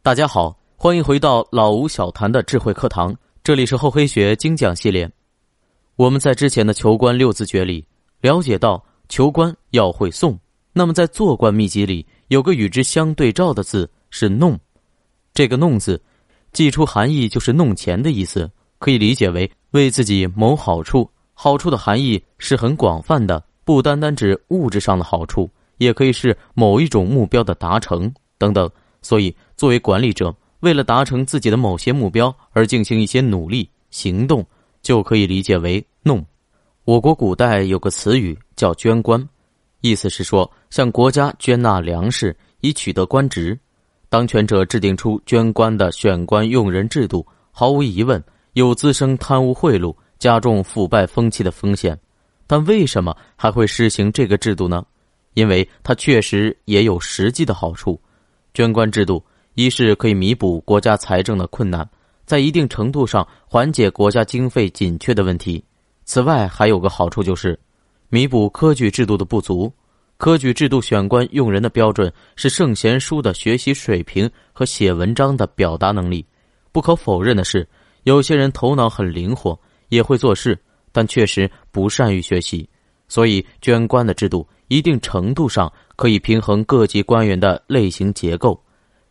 大家好，欢迎回到老吴小谈的智慧课堂，这里是厚黑学精讲系列。我们在之前的求官六字诀里了解到，求官要会送。那么在做官秘籍里有个与之相对照的字是弄，这个弄字，寄出含义就是弄钱的意思，可以理解为为自己谋好处。好处的含义是很广泛的，不单单指物质上的好处，也可以是某一种目标的达成等等。所以，作为管理者，为了达成自己的某些目标而进行一些努力行动，就可以理解为弄。我国古代有个词语叫“捐官”，意思是说向国家捐纳粮食以取得官职。当权者制定出捐官的选官用人制度，毫无疑问有滋生贪污贿赂、加重腐败风气的风险。但为什么还会实行这个制度呢？因为它确实也有实际的好处。捐官制度，一是可以弥补国家财政的困难，在一定程度上缓解国家经费紧缺的问题。此外，还有个好处就是，弥补科举制度的不足。科举制度选官用人的标准是圣贤书的学习水平和写文章的表达能力。不可否认的是，有些人头脑很灵活，也会做事，但确实不善于学习。所以，捐官的制度一定程度上。可以平衡各级官员的类型结构，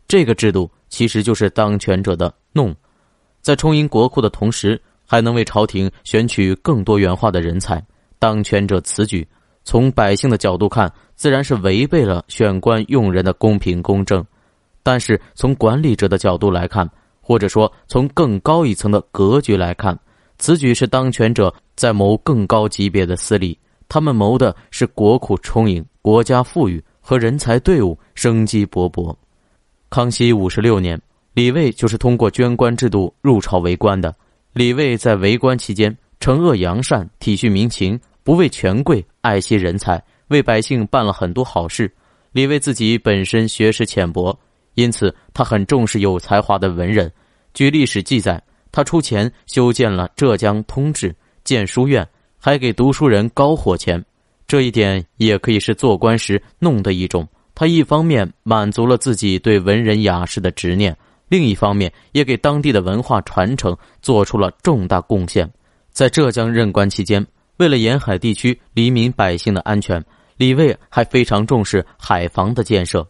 这个制度其实就是当权者的弄，在充盈国库的同时，还能为朝廷选取更多元化的人才。当权者此举，从百姓的角度看，自然是违背了选官用人的公平公正；但是从管理者的角度来看，或者说从更高一层的格局来看，此举是当权者在谋更高级别的私利。他们谋的是国库充盈、国家富裕和人才队伍生机勃勃。康熙五十六年，李卫就是通过捐官制度入朝为官的。李卫在为官期间，惩恶扬善，体恤民情，不畏权贵，爱惜人才，为百姓办了很多好事。李卫自己本身学识浅薄，因此他很重视有才华的文人。据历史记载，他出钱修建了浙江通志建书院。还给读书人高火钱，这一点也可以是做官时弄的一种。他一方面满足了自己对文人雅士的执念，另一方面也给当地的文化传承做出了重大贡献。在浙江任官期间，为了沿海地区黎民百姓的安全，李卫还非常重视海防的建设。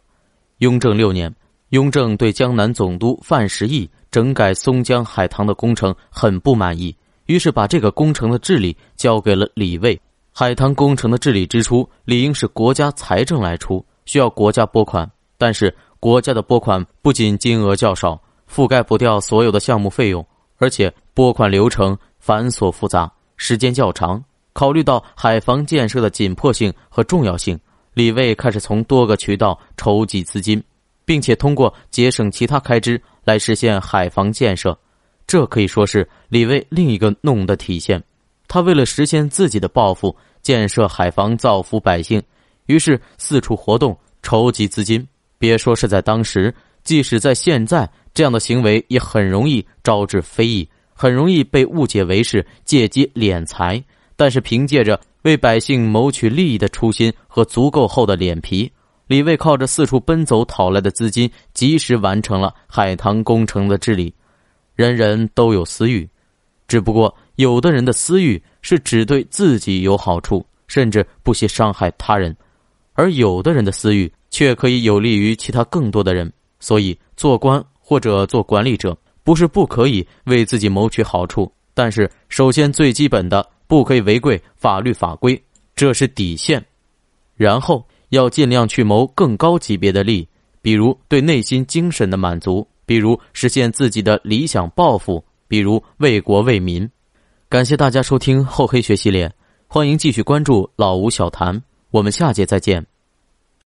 雍正六年，雍正对江南总督范时义整改松江海棠的工程很不满意。于是把这个工程的治理交给了李卫。海棠工程的治理支出理应是国家财政来出，需要国家拨款。但是国家的拨款不仅金额较少，覆盖不掉所有的项目费用，而且拨款流程繁琐复杂，时间较长。考虑到海防建设的紧迫性和重要性，李卫开始从多个渠道筹集资金，并且通过节省其他开支来实现海防建设。这可以说是李卫另一个弄的体现。他为了实现自己的抱负，建设海防造福百姓，于是四处活动筹集资金。别说是在当时，即使在现在，这样的行为也很容易招致非议，很容易被误解为是借机敛财。但是凭借着为百姓谋取利益的初心和足够厚的脸皮，李卫靠着四处奔走讨来的资金，及时完成了海棠工程的治理。人人都有私欲，只不过有的人的私欲是只对自己有好处，甚至不惜伤害他人；而有的人的私欲却可以有利于其他更多的人。所以，做官或者做管理者，不是不可以为自己谋取好处，但是首先最基本的不可以违规法律法规，这是底线。然后要尽量去谋更高级别的利，比如对内心精神的满足。比如实现自己的理想抱负，比如为国为民。感谢大家收听厚黑学系列，欢迎继续关注老吴小谈，我们下节再见。